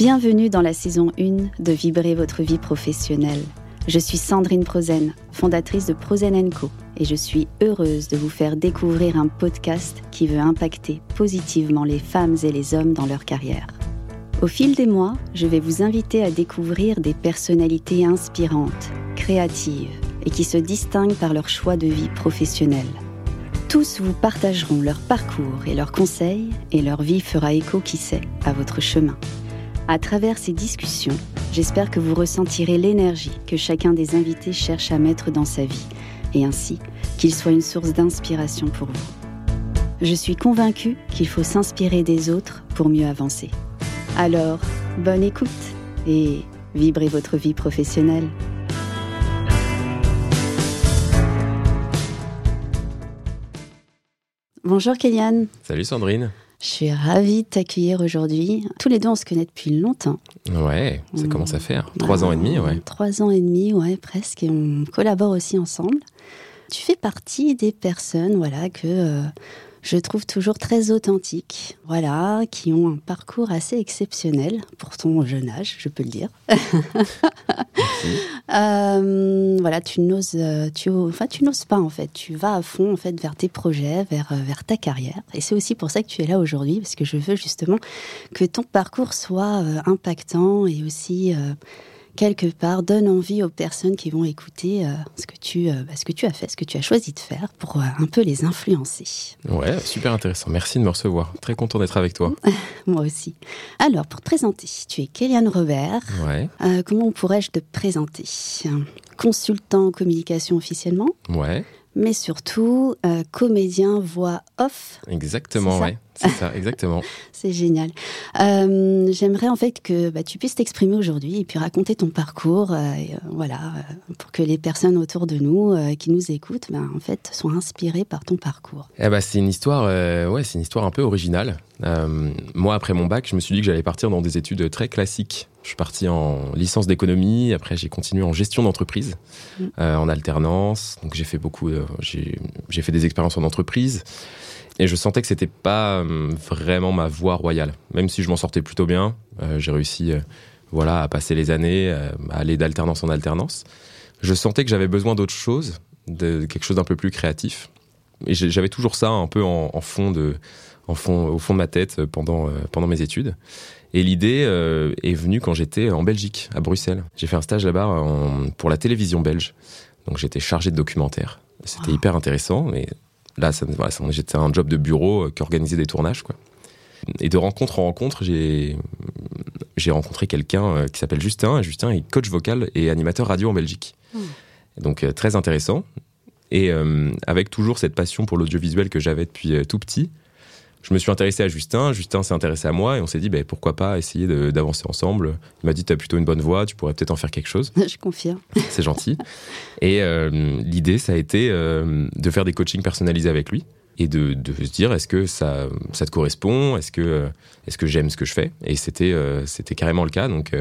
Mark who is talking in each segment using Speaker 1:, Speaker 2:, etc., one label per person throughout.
Speaker 1: Bienvenue dans la saison 1 de Vibrer votre vie professionnelle. Je suis Sandrine Prozen, fondatrice de Prozen Co. Et je suis heureuse de vous faire découvrir un podcast qui veut impacter positivement les femmes et les hommes dans leur carrière. Au fil des mois, je vais vous inviter à découvrir des personnalités inspirantes, créatives et qui se distinguent par leur choix de vie professionnelle. Tous vous partageront leur parcours et leurs conseils et leur vie fera écho, qui sait, à votre chemin. À travers ces discussions, j'espère que vous ressentirez l'énergie que chacun des invités cherche à mettre dans sa vie, et ainsi qu'il soit une source d'inspiration pour vous. Je suis convaincue qu'il faut s'inspirer des autres pour mieux avancer. Alors, bonne écoute et vibrez votre vie professionnelle. Bonjour Kéliane.
Speaker 2: Salut Sandrine.
Speaker 1: Je suis ravie de t'accueillir aujourd'hui. Tous les deux, on se connaît depuis longtemps.
Speaker 2: Ouais, ça commence à faire. Trois ans et demi, ouais.
Speaker 1: Trois ans et demi, ouais, presque. Et on collabore aussi ensemble. Tu fais partie des personnes, voilà, que euh, je trouve toujours très authentiques, voilà, qui ont un parcours assez exceptionnel pour ton jeune âge, je peux le dire. euh, voilà, tu n'oses, euh, tu, enfin, tu n'oses pas en fait. Tu vas à fond en fait vers tes projets, vers euh, vers ta carrière. Et c'est aussi pour ça que tu es là aujourd'hui, parce que je veux justement que ton parcours soit euh, impactant et aussi quelque part donne envie aux personnes qui vont écouter euh, ce, que tu, euh, bah, ce que tu as fait, ce que tu as choisi de faire pour euh, un peu les influencer.
Speaker 2: Ouais, super intéressant. Merci de me recevoir. Très content d'être avec toi.
Speaker 1: Moi aussi. Alors, pour te présenter, tu es Kéliane Robert.
Speaker 2: Ouais.
Speaker 1: comment pourrais-je te présenter? Consultant en communication officiellement.
Speaker 2: Ouais
Speaker 1: mais surtout euh, comédien voix off.
Speaker 2: Exactement, ouais, c'est ça, exactement.
Speaker 1: c'est génial. Euh, j'aimerais en fait que bah, tu puisses t'exprimer aujourd'hui et puis raconter ton parcours, euh, voilà, pour que les personnes autour de nous qui nous écoutent, bah, en fait, soient inspirées par ton parcours.
Speaker 2: Eh bah, c'est une histoire, ouais, c'est une histoire un peu originale. moi, après mon bac, je me suis dit que j'allais partir dans des études très classiques je suis parti en licence d'économie, après j'ai continué en gestion d'entreprise, mm. euh, en alternance. Donc j'ai fait beaucoup, j'ai fait des expériences en entreprise. Et je sentais que c'était pas euh, vraiment ma voie royale. Même si je m'en sortais plutôt bien, euh, j'ai réussi voilà, à passer les années, à aller d'alternance en alternance. Je sentais que j'avais besoin d'autre chose, de quelque chose d'un peu plus créatif. Et j'avais toujours ça un peu en, en fond de, en fond, au fond de ma tête pendant, pendant mes études. Et l'idée euh, est venue quand j'étais en Belgique, à Bruxelles. J'ai fait un stage là-bas pour la télévision belge. Donc j'étais chargé de documentaire. C'était hyper intéressant. Mais là, ça, voilà, j'étais un job de bureau euh, qui organisait des tournages. Quoi. Et de rencontre en rencontre, j'ai, j'ai rencontré quelqu'un euh, qui s'appelle Justin. Et Justin est coach vocal et animateur radio en Belgique. Hmm. Donc très intéressant. Et avec toujours cette passion pour l'audiovisuel que j'avais depuis tout petit, je me suis intéressé à Justin, Justin s'est intéressé à moi et on s'est dit ben, pourquoi pas essayer d'avancer ensemble. Il m'a dit tu as plutôt une bonne voix, tu pourrais peut-être en faire quelque chose.
Speaker 1: Je confirme.
Speaker 2: C'est gentil. Et euh, l'idée ça a été euh, de faire des coachings personnalisés avec lui et de, de se dire est-ce que ça, ça te correspond, est-ce que, est -ce que j'aime ce que je fais? Et c'était euh, c'était carrément le cas. Donc,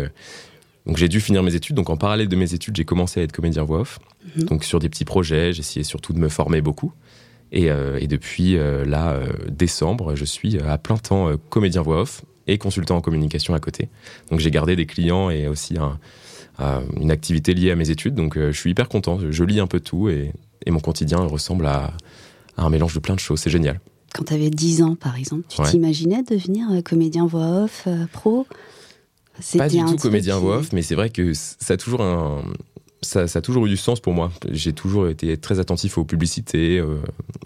Speaker 2: donc j'ai dû finir mes études. Donc en parallèle de mes études, j'ai commencé à être comédien voix off. Mhm. Donc sur des petits projets, j'essayais surtout de me former beaucoup. Et, euh, et depuis euh, là, euh, décembre, je suis à plein temps comédien voix off et consultant en communication à côté. Donc j'ai gardé des clients et aussi un, une activité liée à mes études. Donc je suis hyper content. Je lis un peu tout et, et mon quotidien ressemble à, à, un mélange de plein de choses. C'est génial.
Speaker 1: Quand tu avais 10 ans, par exemple, tu t'imaginais devenir comédien voix off pro?
Speaker 2: Pas du tout comédien voix off, mais c'est vrai que ça a toujours un, ça, ça, a toujours eu du sens pour moi. J'ai toujours été très attentif aux publicités, euh,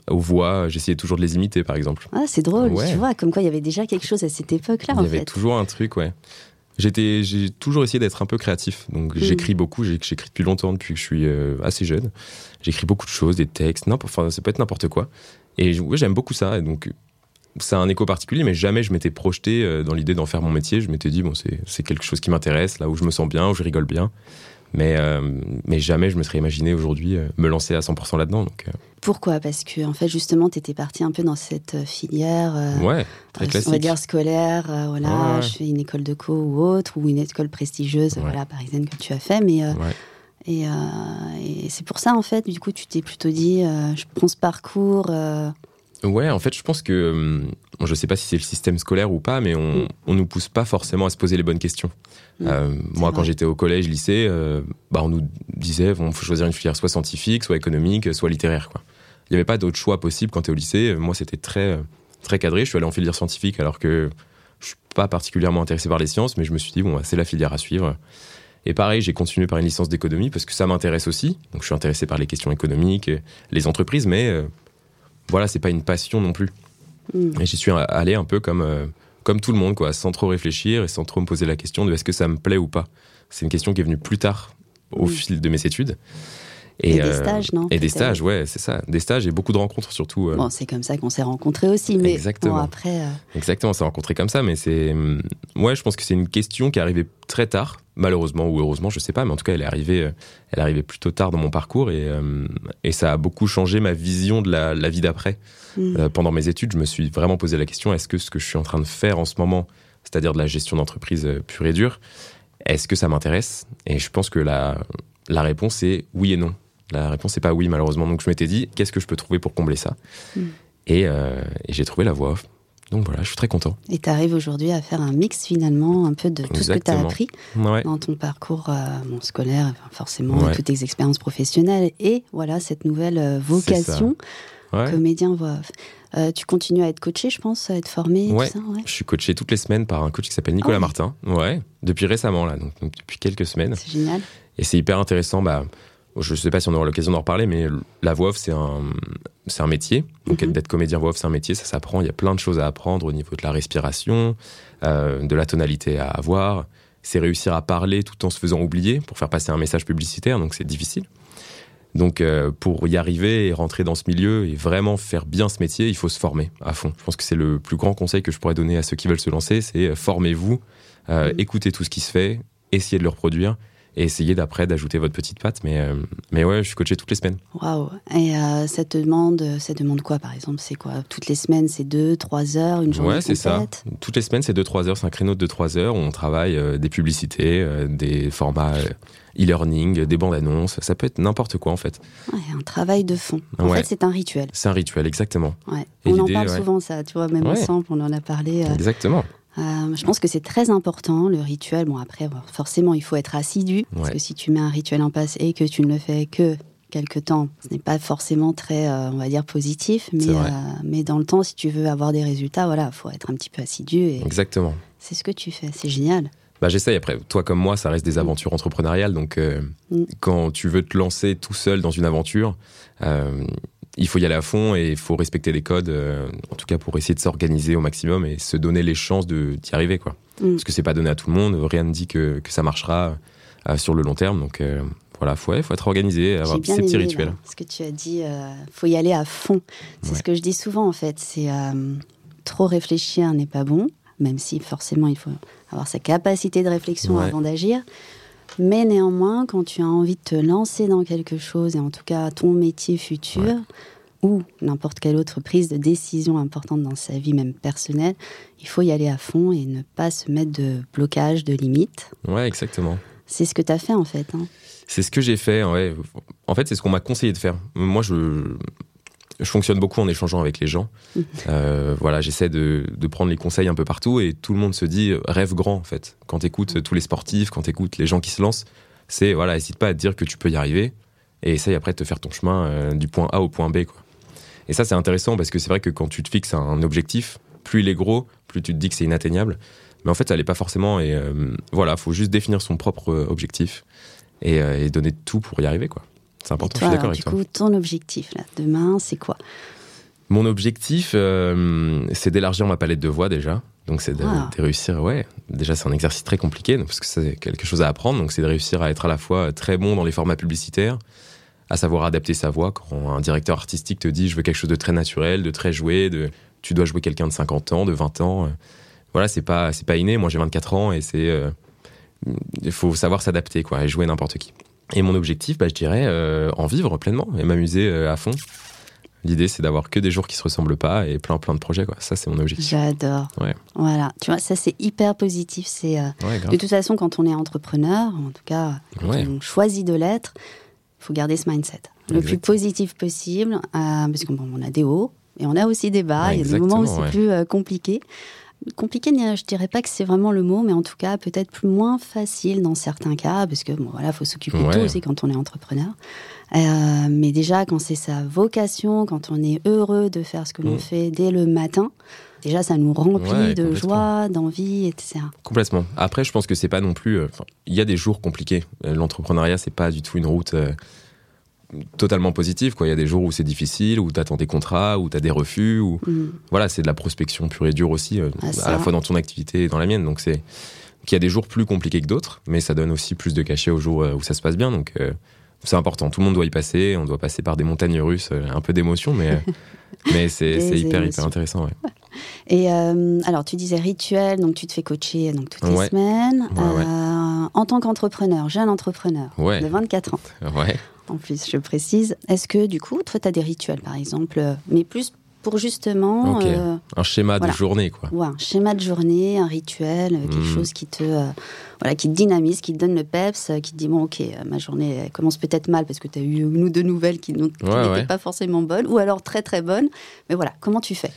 Speaker 2: aux voix. J'essayais toujours de les imiter, par exemple.
Speaker 1: Ah, c'est drôle, tu vois, comme quoi il y avait déjà quelque chose à cette époque-là.
Speaker 2: Il y avait toujours un truc, ouais. J'étais, j'ai toujours essayé d'être un peu créatif. Donc mm. j'écris beaucoup, j'écris depuis longtemps, depuis que je suis euh, assez jeune. J'écris beaucoup de choses, des textes, enfin ça peut être n'importe quoi. Et ouais, j'aime beaucoup ça. Et donc ça a un écho particulier, mais jamais je m'étais projeté euh, dans l'idée d'en faire mon métier. Je m'étais dit bon c'est quelque chose qui m'intéresse, là où je me sens bien, où je rigole bien. Mais, euh, mais jamais je me serais imaginé aujourd'hui euh, me lancer à 100% là-dedans. Donc, euh.
Speaker 1: Pourquoi? Parce que en fait, justement, tu étais parti un peu dans cette filière,
Speaker 2: ouais, très classique.
Speaker 1: on va dire scolaire. voilà, je fais une école de co ou autre, ou une école prestigieuse, voilà, parisienne que tu as fait. Mais et, et c'est pour ça, en fait, du coup, tu t'es plutôt dit, je prends ce parcours
Speaker 2: Ouais, en fait, je pense que, hum, je sais pas si c'est le système scolaire ou pas, mais on, mm. on nous pousse pas forcément à se poser les bonnes questions. Mm. Euh, moi, quand j'étais au collège, lycée, euh, bah, on nous disait, bon, faut choisir une filière soit scientifique, soit économique, soit littéraire, quoi. Il n'y avait pas d'autre choix possible quand tu es au lycée. Moi, c'était très, très cadré. Je suis allé en filière scientifique alors que je suis pas particulièrement intéressé par les sciences, mais je me suis dit, bon, bah, c'est la filière à suivre. Et pareil, j'ai continué par une licence d'économie parce que ça m'intéresse aussi. Donc, je suis intéressé par les questions économiques, les entreprises, mais euh, voilà, c'est pas une passion non plus. Mm. Et j'y suis allé un peu comme, euh, comme tout le monde, quoi, sans trop réfléchir et sans trop me poser la question de est-ce que ça me plaît ou pas. C'est une question qui est venue plus tard au mm. fil de mes études.
Speaker 1: Et, des euh, stages, non
Speaker 2: Et des stages, ouais, c'est ça. Des stages et beaucoup de rencontres surtout.
Speaker 1: Bon, c'est comme ça qu'on s'est rencontrés aussi, mais Exactement. après.
Speaker 2: Exactement, on s'est rencontrés comme ça, mais c'est. Hum, ouais, je pense que c'est une question qui est arrivée très tard malheureusement ou heureusement, je sais pas, mais en tout cas, elle est arrivée, euh, elle est arrivée plutôt tard dans mon parcours et, euh, et ça a beaucoup changé ma vision de la, la vie d'après. Mm. Euh, pendant mes études, je me suis vraiment posé la question est-ce que ce que je suis en train de faire en ce moment, c'est-à-dire de la gestion d'entreprise pure et dure, est-ce que ça m'intéresse? Et je pense que la, la réponse est oui et non. La réponse n'est pas oui, malheureusement. Donc je m'étais dit qu'est-ce que je peux trouver pour combler ça? Mm. Et, et j'ai trouvé la voie off. Donc voilà, je suis très content.
Speaker 1: Et tu arrives aujourd'hui à faire un mix finalement un peu de tout ce que tu as appris dans ton parcours euh, scolaire, forcément, toutes tes expériences professionnelles et voilà cette nouvelle euh, vocation comédien voix euh, tu continues à être coaché, je pense, à être formé.
Speaker 2: Ouais. Je suis coaché toutes les semaines par un coach qui s'appelle Nicolas ah Martin. Ouais, depuis récemment là, donc, depuis quelques semaines.
Speaker 1: C'est génial.
Speaker 2: Et c'est hyper intéressant. Bah, je ne sais pas si on aura l'occasion d'en reparler, mais la voix off, c'est un, métier. Donc, mhm. d'être comédien voix off, c'est un métier, ça s'apprend. Il y a plein de choses à apprendre au niveau de la respiration, euh, de la tonalité à avoir. C'est réussir à parler tout en se faisant oublier pour faire passer un message publicitaire, donc c'est difficile. Donc, euh, pour y arriver et rentrer dans ce milieu et vraiment faire bien ce métier, il faut se former à fond. Je pense que c'est le plus grand conseil que je pourrais donner à ceux qui veulent se lancer, c'est euh, formez-vous, mhm. écoutez tout ce qui se fait, essayez de le reproduire et essayer d'après d'ajouter votre petite patte. Mais, euh, mais ouais, je suis coaché toutes les semaines.
Speaker 1: Waouh Et euh, ça, te demande, ça demande quoi, par exemple? C'est quoi? Toutes les semaines, c'est 2, 3 heures, une journée
Speaker 2: Ouais, c'est ça. Toutes les semaines, c'est 2, 3 heures. C'est un créneau de 2, 3 heures où on travaille euh, des publicités, des formats e-learning, des bandes annonces. Ça peut être n'importe quoi, en fait.
Speaker 1: Ouais, un travail de fond. En fait, c'est un rituel.
Speaker 2: C'est un rituel, exactement.
Speaker 1: Ouais. On en parle souvent, ça. Tu vois, même ensemble, on en a parlé.
Speaker 2: Exactement.
Speaker 1: Euh, je pense que c'est très important, le rituel. Bon, après, forcément, il faut être assidu. Parce que si tu mets un rituel en place et que tu ne le fais que quelque temps, ce n'est pas forcément très, euh, on va dire, positif. Mais, euh, mais dans le temps, si tu veux avoir des résultats, voilà, faut être un petit peu assidu. Et
Speaker 2: Exactement.
Speaker 1: C'est ce que tu fais. C'est génial.
Speaker 2: Bah, j'essaye. Après, toi comme moi, ça reste des mm. aventures entrepreneuriales. Donc, mm. quand tu veux te lancer tout seul dans une aventure, il faut y aller à fond et il faut respecter les codes, euh, en tout cas pour essayer de s'organiser au maximum et se donner les chances d'y arriver. Quoi. Mm. Parce que c'est pas donné à tout le monde, rien ne dit que, que ça marchera euh, sur le long terme. Donc euh, voilà, il faut, faut, être organisé, avoir ces petits rituels.
Speaker 1: ce que tu as dit, il faut y aller à fond. C'est ce que je dis souvent en fait, c'est trop réfléchir n'est pas bon, même si forcément il faut avoir sa capacité de réflexion avant d'agir. Mais néanmoins, quand tu as envie de te lancer dans quelque chose, et en tout cas ton métier futur, ou n'importe quelle autre prise de décision importante dans sa vie, même personnelle, il faut y aller à fond et ne pas se mettre de blocage, de limites.
Speaker 2: Ouais, exactement.
Speaker 1: C'est ce que tu as fait en fait. Hein.
Speaker 2: C'est ce que j'ai fait, ouais. En fait, c'est ce qu'on m'a conseillé de faire. Moi, je, je fonctionne beaucoup en échangeant avec les gens. Euh, voilà, j'essaie de, prendre les conseils un peu partout et tout le monde se dit rêve grand en fait. Quand tu écoutes tous les sportifs, quand tu écoutes les gens qui se lancent, c'est voilà, n'hésite pas à te dire que tu peux y arriver et essaye après de te faire ton chemin euh, du point A au point B quoi. Et ça c'est intéressant parce que c'est vrai que quand tu te fixes un objectif, plus il est gros, plus tu te dis que c'est inatteignable. Mais en fait, ça l'est pas forcément et euh, voilà, faut juste définir son propre objectif et, et donner tout pour y arriver quoi. C'est important, je suis d'accord avec
Speaker 1: toi. Du coup, ton objectif, là, demain, c'est quoi?
Speaker 2: Mon objectif, euh, c'est d'élargir ma palette de voix déjà. Donc, c'est de, ah. réussir, ouais. Déjà, c'est un exercice très compliqué, parce que c'est quelque chose à apprendre. Donc, c'est de réussir à être à la fois très bon dans les formats publicitaires, à savoir adapter sa voix. Quand un directeur artistique te dit, je veux quelque chose de très naturel, de très joué, de, tu dois jouer quelqu'un de 50 ans, de 20 ans. Euh, voilà, c'est pas, c'est pas inné. Moi, j'ai 24 ans et c'est, euh, il faut savoir s'adapter, quoi, et jouer n'importe qui. Et mon objectif, bah, je dirais, euh, en vivre pleinement et m'amuser euh, à fond. L'idée, c'est d'avoir que des jours qui se ressemblent pas et plein plein de projets. Quoi. Ça, c'est mon objectif.
Speaker 1: J'adore. Voilà. Tu vois, ça, c'est hyper positif. C'est euh, de toute façon, quand on est entrepreneur, en tout cas, quand on choisit de l'être, il faut garder ce mindset le plus positif possible, parce qu'on a des hauts, et on a aussi des bas. il y a des moments où c'est plus compliqué. Compliqué, je dirais pas que c'est vraiment le mot, mais en tout cas peut-être plus moins facile dans certains cas, parce que bon, voilà, faut s'occuper de tout aussi quand on est entrepreneur. Euh, mais déjà, quand c'est sa vocation, quand on est heureux de faire ce que l'on mm. fait dès le matin, déjà ça nous remplit de joie, d'envie, etc.
Speaker 2: Complètement. Après, je pense que c'est pas non plus. Euh, il y a des jours compliqués. Euh, l'entrepreneuriat, c'est pas du tout une route. Totalement positive quoi il y a des jours où c'est difficile où tu attends des contrats où tu as des refus ou mm. voilà c'est de la prospection pure et dure aussi ah, à la fois dans ton activité et dans la mienne donc c'est qu'il y a des jours plus compliqués que d'autres mais ça donne aussi plus de cachet aux jours où ça se passe bien donc c'est important. Tout le monde doit y passer. On doit passer par des montagnes russes, euh, un peu d'émotion, mais, mais c'est hyper, hyper intéressant.
Speaker 1: Et euh, alors, tu disais rituel, donc tu te fais coacher donc, toutes les semaines. Euh, en tant qu'entrepreneur, jeune entrepreneur de 24 ans. En plus, je précise. Est-ce que du coup, toi, tu as des rituels, par exemple, mais plus pour justement
Speaker 2: euh, un schéma de journée quoi.
Speaker 1: Ouais, un schéma de journée, un rituel, quelque hmm. chose qui te euh, voilà qui te dynamise, qui te donne le peps, euh, qui te dit bon ok ma journée commence peut-être mal parce que tu as eu une ou deux nouvelles qui n'étaient pas forcément bonnes ou alors très très bonnes, mais voilà comment tu fais?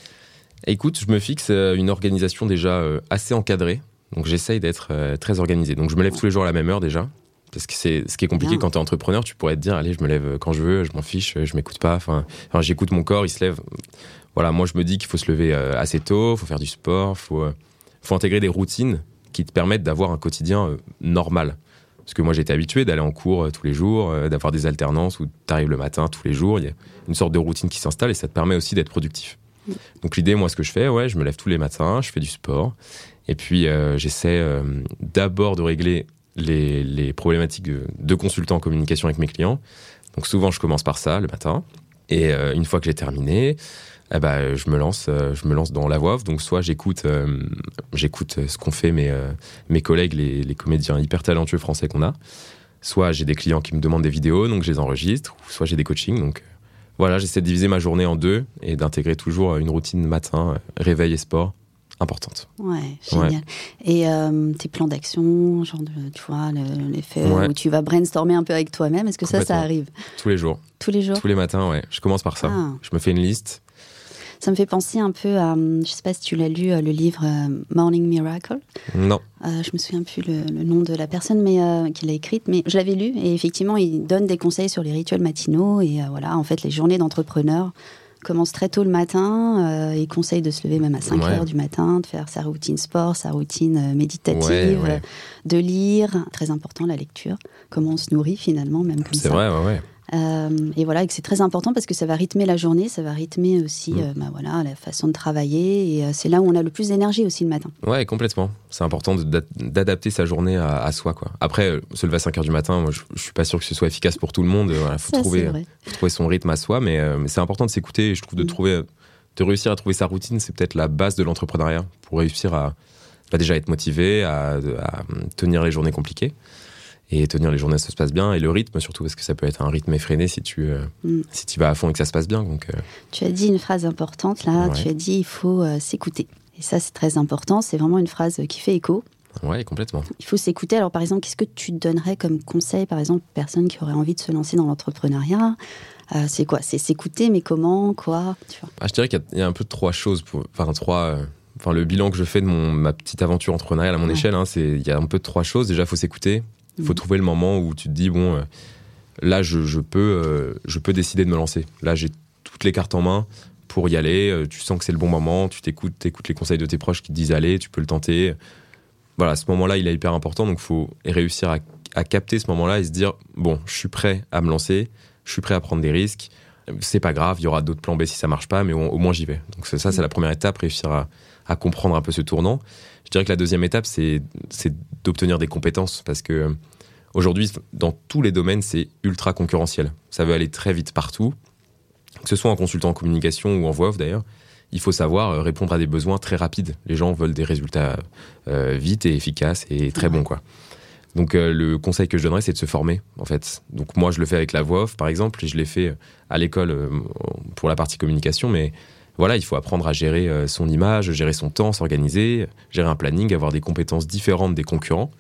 Speaker 2: Écoute, je me fixe une organisation déjà assez encadrée, donc j'essaye d'être très organisé. Donc je me lève tous les jours à la même heure déjà. Parce que c'est ce qui est compliqué quand tu es entrepreneur, tu pourrais te dire allez, je me lève quand je veux, je m'en fiche, je m'écoute pas. Enfin, enfin j'écoute mon corps, il se lève voilà, moi je me dis qu'il faut se lever euh, assez tôt, il faut faire du sport, faut, euh, faut intégrer des routines qui te permettent d'avoir un quotidien euh, normal. Parce que moi j'étais habitué d'aller en cours tous les jours, d'avoir des alternances où tu arrives le matin tous les jours, il y a une sorte de routine qui s'installe et ça te permet aussi d'être productif. Donc l'idée, moi ce que je fais, ouais, je me lève tous les matins, je fais du sport et puis j'essaie d'abord de régler les, problématiques de, de consultant en communication avec mes clients. Donc souvent je commence par ça le matin et une fois que j'ai terminé, eh ben, je me lance, euh, je me lance dans la voix. Donc soit j'écoute, euh, j'écoute ce qu'ont fait mes euh, mes collègues, les, comédiens hyper talentueux français qu'on a. Soit j'ai des clients qui me demandent des vidéos, donc je les enregistre. Soit j'ai des coachings. Donc voilà, j'essaie de diviser ma journée en deux et d'intégrer toujours une routine matin, réveil et sport importante.
Speaker 1: Ouais, génial. Et tes plans d'action, genre de, tu vois, l'effet où tu vas brainstormer un peu avec toi-même, est-ce que ça, ça arrive?
Speaker 2: Tous les jours.
Speaker 1: Tous les jours?
Speaker 2: Tous les matins, ouais. Je commence par ça. Ah. Je me fais une liste
Speaker 1: ça me fait penser un peu à, je sais pas si tu l'as lu, euh, le livre euh, Morning Miracle.
Speaker 2: Non.
Speaker 1: Euh, je me souviens plus le, nom de la personne mais qui l'a écrite, mais je l'avais lu et effectivement, il donne des conseils sur les rituels matinaux et voilà, en fait, les journées d'entrepreneurs commencent très tôt le matin. il conseille de se lever même à 5 heures du matin, de faire sa routine sport, sa routine méditative, de lire. Très important la lecture. Comment on se nourrit finalement, même comme ça.
Speaker 2: C'est vrai, ouais.
Speaker 1: Euh, et voilà, c'est très important parce que ça va rythmer la journée, ça va rythmer aussi mm. euh, bah voilà, la façon de travailler. Et euh, c'est là où on a le plus d'énergie aussi le matin.
Speaker 2: Ouais, complètement. C'est important d'adapter sa journée à, soi. Quoi. Après, se lever à 5 h du matin, moi, je, ne suis pas sûr que ce soit efficace pour tout le monde. Il faut, trouver, trouver son rythme à soi, mais, c'est important de s'écouter. Je trouve de, mm. trouver, de réussir à trouver sa routine, c'est peut-être la base de l'entrepreneuriat pour réussir à bah, déjà être motivé, à tenir les journées compliquées et tenir les journées ça se passe bien et le rythme surtout parce que ça peut être un rythme effréné si tu euh, mm. si tu vas à fond et que ça se passe bien donc euh.
Speaker 1: tu as dit une phrase importante là. Tu as dit il faut euh, s'écouter. Et ça c'est très important. C'est vraiment une phrase qui fait écho.
Speaker 2: Ouais complètement.
Speaker 1: Il faut s'écouter. Alors par exemple qu'est-ce que tu donnerais comme conseil par exemple aux personnes qui auraient envie de se lancer dans l'entrepreneuriat? C'est quoi? C'est s'écouter mais comment? Quoi? Tu vois?
Speaker 2: Ah, je dirais qu'il y, a un peu trois choses pour enfin trois Enfin, le bilan que je fais de mon, ma petite aventure entrepreneuriale à mon échelle, hein, c'est il y a un peu de trois choses. Déjà, il faut s'écouter. Il faut mm. trouver le moment où tu te dis, bon, euh, là, je, peux, euh, je peux décider de me lancer. Là, j'ai toutes les cartes en main pour y aller. Euh, tu sens que c'est le bon moment. Tu t'écoutes, écoutes les conseils de tes proches qui te disent, allez, tu peux le tenter. Voilà, ce moment-là, il est hyper important. Donc, il faut réussir à, capter ce moment-là et se dire, bon, je suis prêt à me lancer. Je suis prêt à prendre des risques. C'est pas grave, il y aura d'autres plans B si ça marche pas, mais au, moins j'y vais. Donc ça, c'est la première étape, réussir à, à comprendre un peu ce tournant. Je dirais que la deuxième étape, c'est d'obtenir des compétences parce que euh, aujourd'hui, dans tous les domaines, c'est ultra concurrentiel. Ça veut aller très vite partout, que ce soit en consultant en communication ou en voix off d'ailleurs. Il faut savoir euh, répondre à des besoins très rapides. Les gens veulent des résultats euh, vite et efficaces et très bons, quoi. Donc le conseil que je donnerais, c'est de se former, en fait. Donc moi, je le fais avec la voix off, par exemple, et je l'ai fait à l'école pour la partie communication, mais voilà, il faut apprendre à gérer euh, son image, gérer son temps, s'organiser, gérer un planning, avoir des compétences différentes des concurrents.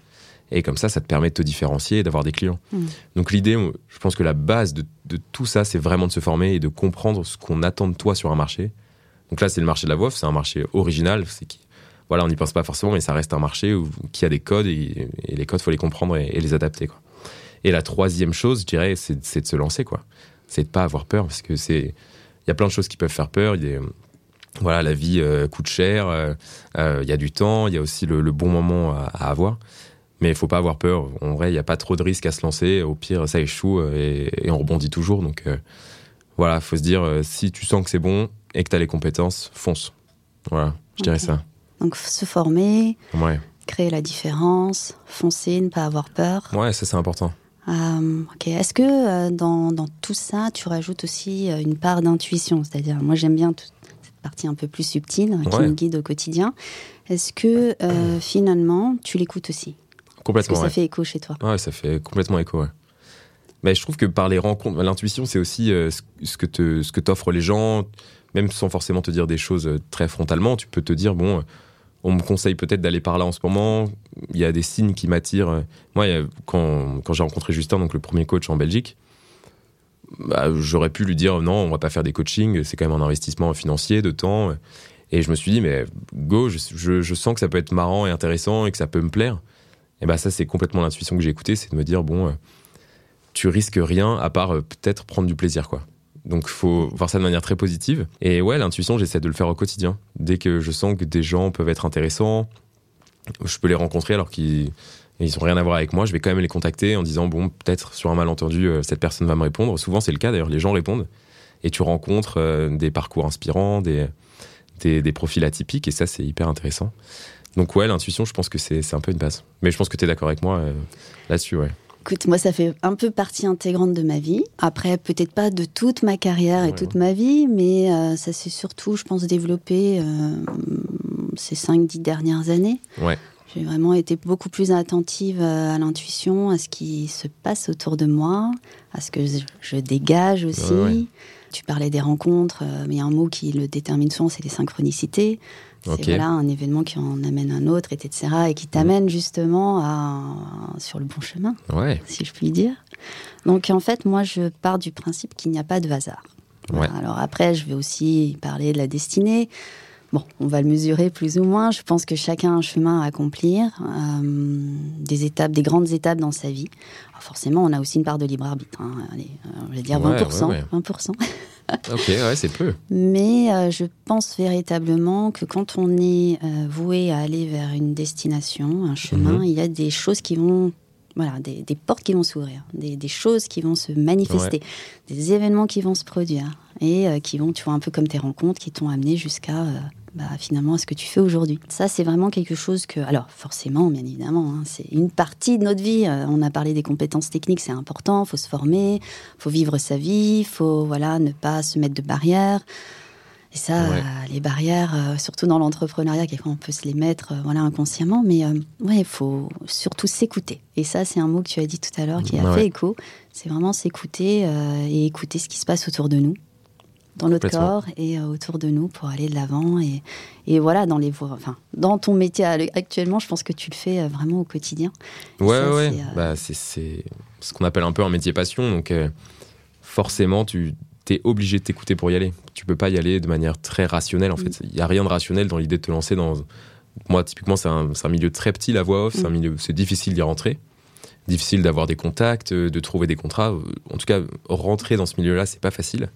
Speaker 2: Et comme ça, ça te permet de te différencier et d'avoir des clients. Hmm. Donc l'idée, je pense que la base de, tout ça, c'est vraiment de se former et de comprendre ce qu'on attend de toi sur un marché Donc là, c'est le marché de la voix c'est un marché original. C'est qui, voilà, on n'y pense pas forcément, mais ça reste un marché où, qui a des codes et, les codes, faut les comprendre et, les adapter. Quoi. Et la troisième chose, je dirais, c'est, de se lancer. quoi. C'est de pas avoir peur parce que c'est, il y a plein de choses qui peuvent faire peur. Il voilà, la vie euh, coûte cher, euh, euh, il y a du temps, il y a aussi le, bon moment à, avoir. Mais il faut pas avoir peur. En vrai, il n'y a pas trop de risques à se lancer. Au pire, ça échoue et, et on rebondit toujours. Donc voilà, faut se dire, si tu sens que c'est bon et que tu as les compétences, fonce. Voilà, je dirais ça.
Speaker 1: Donc se former, créer la différence, foncer, ne pas avoir peur.
Speaker 2: Ouais, ça c'est important.
Speaker 1: Euh, ok. Est-ce que euh, dans, dans, tout ça, tu rajoutes aussi euh, une part d'intuition? C'est-à-dire, moi j'aime bien toute cette partie un peu plus subtile qui me guide au quotidien. Est-ce que finalement, tu l'écoutes aussi?
Speaker 2: Complètement.
Speaker 1: Que ça fait écho chez toi
Speaker 2: Ouais, ça fait complètement écho, ouais. Mais je trouve que par les rencontres, l'intuition, c'est aussi ce que te, ce que t'offrent les gens, même sans forcément te dire des choses très frontalement. Tu peux te dire, bon, on me conseille peut-être d'aller par là en ce moment. Il y a des signes qui m'attirent. Moi, quand, j'ai rencontré Justin, donc le premier coach en Belgique, bah, j'aurais pu lui dire non, on va pas faire des coachings, c'est quand même un investissement financier, de temps. Et je me suis dit, mais go, je, sens que ça peut être marrant et intéressant et que ça peut me plaire. Et bah ça, c'est complètement l'intuition que j'ai écoutée, c'est de me dire, bon, euh, tu risques rien à part euh, peut-être prendre du plaisir, quoi. Donc, il faut voir ça de manière très positive. Et ouais, l'intuition, j'essaie de le faire au quotidien. Dès que je sens que des gens peuvent être intéressants, je peux les rencontrer alors qu'ils ils n'ont rien à voir avec moi, je vais quand même les contacter en disant bon, peut-être sur un malentendu, euh, cette personne va me répondre. Souvent, c'est le cas d'ailleurs, les gens répondent et tu rencontres euh, des parcours inspirants, des, des, profils atypiques et ça, c'est hyper intéressant. Donc, ouais, l'intuition, je pense que c'est un peu une base. Mais je pense que tu es d'accord avec moi euh, là-dessus, ouais.
Speaker 1: Écoute, moi, ça fait un peu partie intégrante de ma vie. Après, peut-être pas de toute ma carrière et toute ma vie, mais euh, ça s'est surtout, je pense, développé euh, ces 5-10 dernières années.
Speaker 2: Ouais.
Speaker 1: J'ai vraiment été beaucoup plus attentive euh, à l'intuition, à ce qui se passe autour de moi, à ce que je, dégage aussi. Tu parlais des rencontres, mais il y a un mot qui le détermine souvent, c'est les synchronicités. C'est voilà, un événement qui en amène un autre, etc. et qui t'amène justement à, sur le bon chemin, si je puis dire. Donc en fait, moi, je pars du principe qu'il n'y a pas de hasard. Alors après, je vais aussi parler de la destinée. Bon, on va le mesurer plus ou moins. Je pense que chacun a un chemin à accomplir, euh, des étapes, des grandes étapes dans sa vie. forcément, on a aussi une part de libre arbitre. Hein. Allez, euh, je vais dire 20%. 20%.
Speaker 2: ok, ouais, c'est peu.
Speaker 1: Mais euh, je pense véritablement que quand on est euh, voué à aller vers une destination, un chemin, mhm. il y a des choses qui vont voilà, des, portes qui vont s'ouvrir, des, choses qui vont se manifester, des événements qui vont se produire et euh, qui vont, tu vois, un peu comme tes rencontres qui t'ont amené jusqu'à bah, finalement à ce que tu fais aujourd'hui. Ça, c'est vraiment quelque chose que, alors forcément, bien évidemment, hein, c'est une partie de notre vie. Euh, on a parlé des compétences techniques, c'est important. Il faut se former, faut vivre sa vie, faut voilà ne pas se mettre de barrières. Et ça, euh, les barrières, euh, surtout dans l'entrepreneuriat, quelquefois on peut se les mettre voilà inconsciemment, mais ouais, il faut surtout s'écouter. Et ça, c'est un mot que tu as dit tout à l'heure qui a fait écho. C'est vraiment s'écouter et écouter ce qui se passe autour de nous dans notre corps et euh, autour de nous pour aller de l'avant. Et, et, voilà, dans, les, enfin, dans ton métier actuellement, je pense que tu le fais euh, vraiment au quotidien.
Speaker 2: Ouais, ouais. Euh, bah, c'est ce qu'on appelle un peu un métier passion. Donc, forcément, tu es obligé de t'écouter pour y aller. Tu peux pas y aller de manière très rationnelle. En mm. fait, il n'y a rien de rationnel dans l'idée de te lancer dans. Moi, typiquement, c'est un, un, milieu très petit, la voix off. C'est un mm. milieu, c'est difficile d'y rentrer difficile d'avoir des contacts, de trouver des contrats. En tout cas, rentrer dans ce milieu-là, c'est pas facile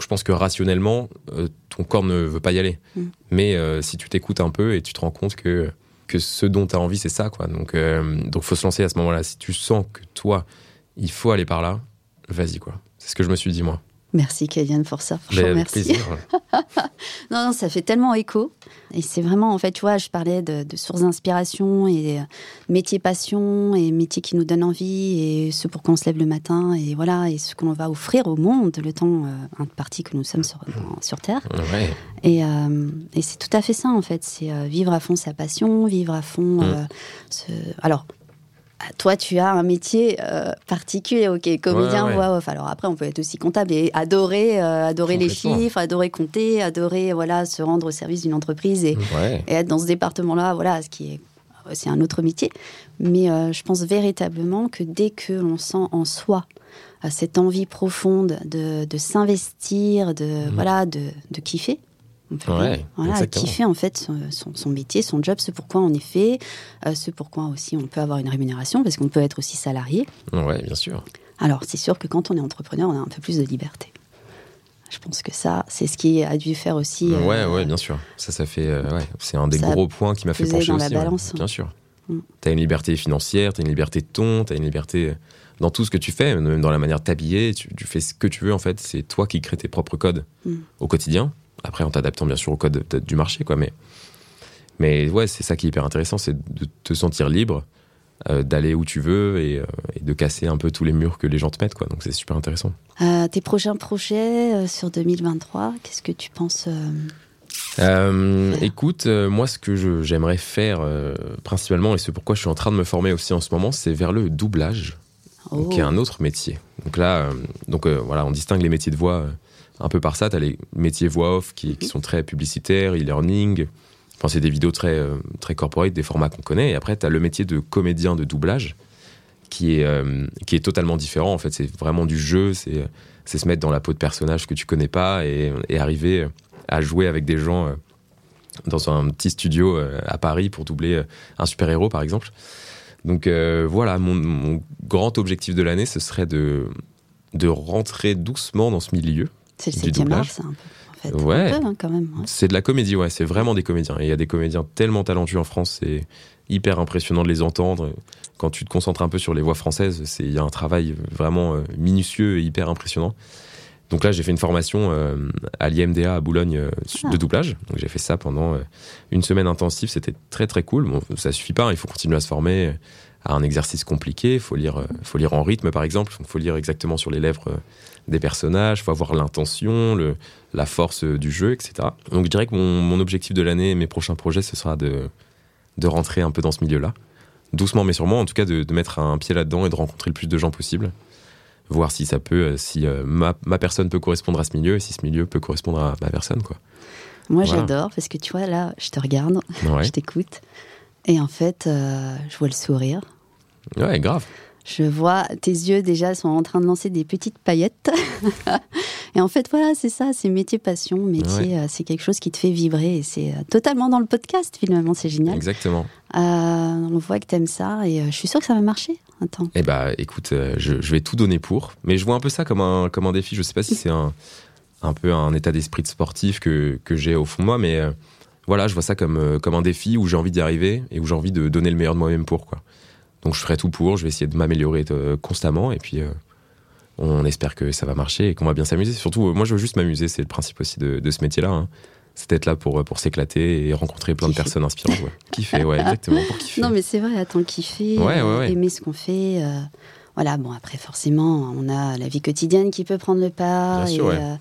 Speaker 2: je pense que rationnellement, euh, ton corps ne veut pas y aller. Mm. Mais euh, si tu t'écoutes un peu et tu te rends compte que, que ce dont tu as envie, c'est ça. Quoi. Donc, euh, donc, faut se lancer à ce moment-là. Si tu sens que toi, il faut aller par là, vas-y. quoi. C'est ce que je me suis dit, moi.
Speaker 1: Merci Kéliane pour ça.
Speaker 2: merci.
Speaker 1: non, non, ça fait tellement écho. Et c'est vraiment, en fait, tu vois, je parlais de, sources d'inspiration et euh, métiers passion et métiers qui nous donnent envie et ce pour qu'on se lève le matin et voilà, et ce qu'on va offrir au monde le temps euh, partie que nous sommes sur, sur Terre. Et, euh, et c'est tout à fait ça, en fait. C'est euh, vivre à fond sa passion, vivre à fond. Mm. Ce... Alors, toi, tu as un métier euh, particulier, ok, comédien, voix off. Alors après, on peut être aussi comptable et adorer, euh, adorer les chiffres, adorer compter, adorer voilà se rendre au service d'une entreprise et, être dans ce département-là, voilà, ce qui est c'est un autre métier. Mais euh, je pense véritablement que dès que l'on sent en soi cette envie profonde de, s'investir, de mhm. voilà, de, de kiffer, Voilà, kiffer en fait son, métier, son job, ce pourquoi on est fait, euh, ce pourquoi aussi on peut avoir une rémunération, parce qu'on peut être aussi salarié.
Speaker 2: Ouais, bien sûr.
Speaker 1: Alors c'est sûr que quand on est entrepreneur, on a un peu plus de liberté. Je pense que ça, c'est ce qui a dû faire aussi.
Speaker 2: Euh, ouais, ouais, bien sûr. Ça, ça fait, euh, ouais, c'est un des gros points qui m'a fait pencher
Speaker 1: dans
Speaker 2: aussi.
Speaker 1: La balance.
Speaker 2: Bien sûr. Mm. Tu as une liberté financière, tu as une liberté de ton, tu as une liberté dans tout ce que tu fais, même dans la manière de t'habiller, tu, fais ce que tu veux en fait. C'est toi qui crées tes propres codes mm. au quotidien. Après, en t'adaptant bien sûr au code du marché, quoi. Mais, mais ouais, c'est ça qui est hyper intéressant, c'est de te sentir libre, euh, d'aller où tu veux et, de casser un peu tous les murs que les gens te mettent, quoi. Donc c'est super intéressant.
Speaker 1: tes prochains projets sur 2023, qu'est-ce que tu penses
Speaker 2: euh, écoute, euh, moi, ce que j'aimerais faire euh, principalement, et c'est pourquoi je suis en train de me former aussi en ce moment, c'est vers le doublage, qui est oh. un autre métier. Donc là, donc voilà, on distingue les métiers de voix un peu par ça. Tu as les métiers voix off qui, qui sont très publicitaires, e-learning. Enfin, c'est des vidéos très, très corporate, des formats qu'on connaît. Et après, tu as le métier de comédien de doublage qui est, qui est totalement différent. En fait, c'est vraiment du jeu, c'est se mettre dans la peau de personnages que tu connais pas et, et arriver à jouer avec des gens euh, dans un petit studio euh, à Paris pour doubler euh, un super-héros, par exemple. Donc voilà, mon, grand objectif de l'année, ce serait de, de rentrer doucement dans ce milieu.
Speaker 1: C'est le 7 art, ça, un peu.
Speaker 2: Ouais.
Speaker 1: Hein, quand même.
Speaker 2: C'est de la comédie, ouais. C'est vraiment des comédiens. Et il y a des comédiens tellement talentueux en France, c'est hyper impressionnant de les entendre. Quand tu te concentres un peu sur les voix françaises, il y a un travail vraiment minutieux et hyper impressionnant. Donc là, j'ai fait une formation euh, à l'IMDA à Boulogne euh, ah. de doublage. Donc j'ai fait ça pendant euh, une semaine intensive. C'était très très cool. Bon, ça suffit pas. Hein. il faut continuer à se former à un exercice compliqué. Il faut lire, faut lire en rythme par exemple. Il faut lire exactement sur les lèvres des personnages. Il faut avoir l'intention, la force du jeu, etc. Donc je dirais que mon, objectif de l'année et mes prochains projets, ce sera de, de rentrer un peu dans ce milieu-là. Doucement mais sûrement, en tout cas de, de mettre un pied là-dedans et de rencontrer le plus de gens possible voir si ça peut, euh, si euh, ma, ma, personne peut correspondre à ce milieu et si ce milieu peut correspondre à ma personne, quoi.
Speaker 1: Moi, j'adore parce que tu vois, là, je te regarde, je t'écoute, et en fait, euh, je vois le sourire.
Speaker 2: Ouais, grave.
Speaker 1: Je vois tes yeux déjà sont en train de lancer des petites paillettes. et en fait, voilà, c'est ça, c'est métier passion. Métier, c'est quelque chose qui te fait vibrer. Et c'est totalement dans le podcast, finalement, c'est génial.
Speaker 2: Exactement.
Speaker 1: on voit que tu aimes ça et je suis sûre que ça va marcher.
Speaker 2: Eh bah, écoute, euh, je, vais tout donner pour. Mais je vois un peu ça comme un, comme un défi. Je sais pas si c'est un, un peu un état d'esprit de sportif que, que j'ai au fond de moi, mais euh, voilà, je vois ça comme, euh, comme un défi où j'ai envie d'y arriver et où j'ai envie de donner le meilleur de moi-même pour. Quoi. Donc je ferai tout pour, je vais essayer de m'améliorer constamment et puis on espère que ça va marcher et qu'on va bien s'amuser. Surtout, moi je veux juste m'amuser, c'est le principe aussi de, de ce métier-là. Hein c'est d'être là pour, pour s'éclater et rencontrer plein de personnes inspirantes. Ouais. kiffer, ouais, exactement, pour kiffer.
Speaker 1: Non, mais c'est vrai, attends, kiffer, aimer ce qu'on fait. Euh, voilà, bon, après, forcément, on a la vie quotidienne qui peut prendre le pas et euh,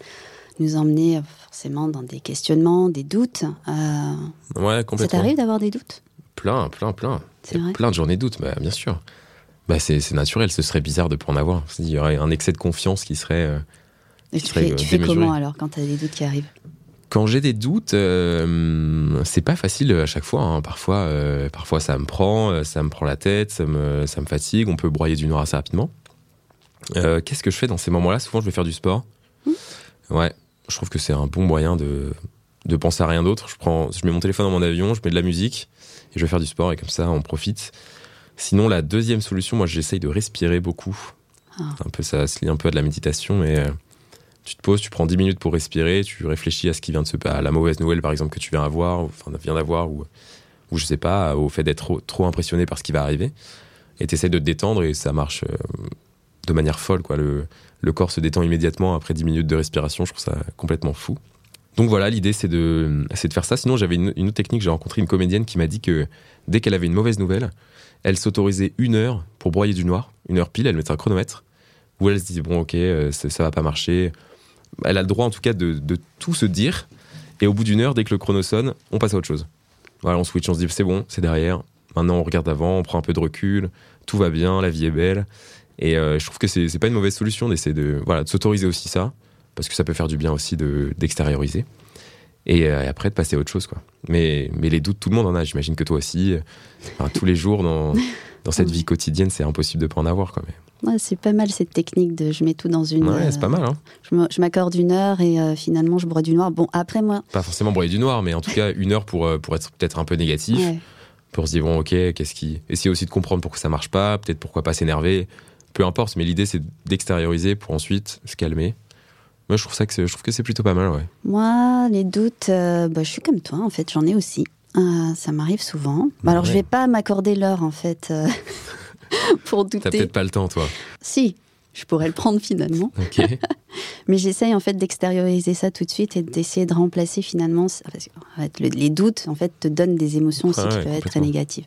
Speaker 1: nous emmener forcément dans des questionnements, des doutes. Euh,
Speaker 2: ouais, complètement. Ça
Speaker 1: t'arrive d'avoir des doutes?
Speaker 2: Plein, plein, plein. C'est vrai. Plein de journées de doutes, bah, bien sûr. Bah, c'est naturel, ce serait bizarre de pas en avoir. Il y aurait un excès de confiance qui serait.
Speaker 1: tu, fais, tu fais comment alors quand tu as des doutes qui arrivent?
Speaker 2: Quand j'ai des doutes, euh, c'est pas facile à chaque fois. Hein. Parfois, euh, parfois ça me prend, euh, ça me prend la tête, ça me, ça me fatigue. On peut broyer du noir assez rapidement. Qu'est-ce que je fais dans ces moments-là? Souvent, je vais faire du sport. Mmh. Ouais, je trouve que c'est un bon moyen de, de penser à rien d'autre. Je prends, je mets mon téléphone dans mon avion, je mets de la musique et je vais faire du sport et comme ça, on profite. Sinon, la deuxième solution, moi, j'essaye de respirer beaucoup. Ah. Un peu, ça se lie un peu à de la méditation, mais tu te poses, tu prends 10 minutes pour respirer, tu réfléchis à ce qui vient de se passer, à la mauvaise nouvelle par exemple que tu viens avoir, enfin viens d'avoir, ou, ou je sais pas, au fait d'être trop, impressionné par ce qui va arriver. Et tu essaies de te détendre et ça marche euh, de manière folle. Quoi. Le, le corps se détend immédiatement après 10 minutes de respiration, je trouve ça complètement fou. Donc voilà, l'idée c'est de, c'est de faire ça. Sinon, j'avais une, autre technique, j'ai rencontré une comédienne qui m'a dit que dès qu'elle avait une mauvaise nouvelle, elle s'autorisait une heure pour broyer du noir, une heure pile, elle mettait un chronomètre, où elle se disait, bon ok, euh, ça, ça va pas marcher, elle a le droit en tout cas de, tout se dire. Et au bout d'une heure, dès que le chrono sonne, on passe à autre chose. On switch, on se dit c'est bon, c'est derrière. Maintenant, on regarde avant, on prend un peu de recul, tout va bien, la vie est belle. Et euh, je trouve que c'est pas une mauvaise solution d'essayer de voilà de s'autoriser aussi ça, parce que ça peut faire du bien aussi d'extérioriser. et, euh, après de passer à autre chose quoi. Mais mais les doutes, tout le monde en a. J'imagine que toi aussi. tous les jours dans dans cette vie quotidienne, c'est impossible de pas en avoir quoi. Mais
Speaker 1: c'est pas mal cette technique de je mets tout dans une.
Speaker 2: Ouais, c'est pas mal. Hein.
Speaker 1: Je m'accorde une heure et finalement je broie du noir. Bon, après moi.
Speaker 2: Pas forcément broyer du noir, mais en tout cas une heure pour, pour être peut-être un peu négatif. Pour se dire, bon, ok, qu'est-ce qui. Essayer aussi de comprendre pourquoi ça marche pas, peut-être pourquoi pas s'énerver. Peu importe, mais l'idée c'est d'extérioriser pour ensuite se calmer. Moi, je trouve, ça que je trouve que c'est plutôt pas mal, ouais.
Speaker 1: Moi, les doutes, bah, je suis comme toi, en fait, j'en ai aussi. Ah, ça m'arrive souvent. Bah, alors, je vais pas m'accorder l'heure, en fait, euh, pour douter.
Speaker 2: T'as peut-être pas le temps, toi.
Speaker 1: Si, je pourrais le prendre finalement. Mais j'essaye en fait d'extérioriser ça tout de suite et d'essayer de remplacer finalement. Parce que, les doutes, en fait, te donnent des émotions aussi qui peuvent être très négatives.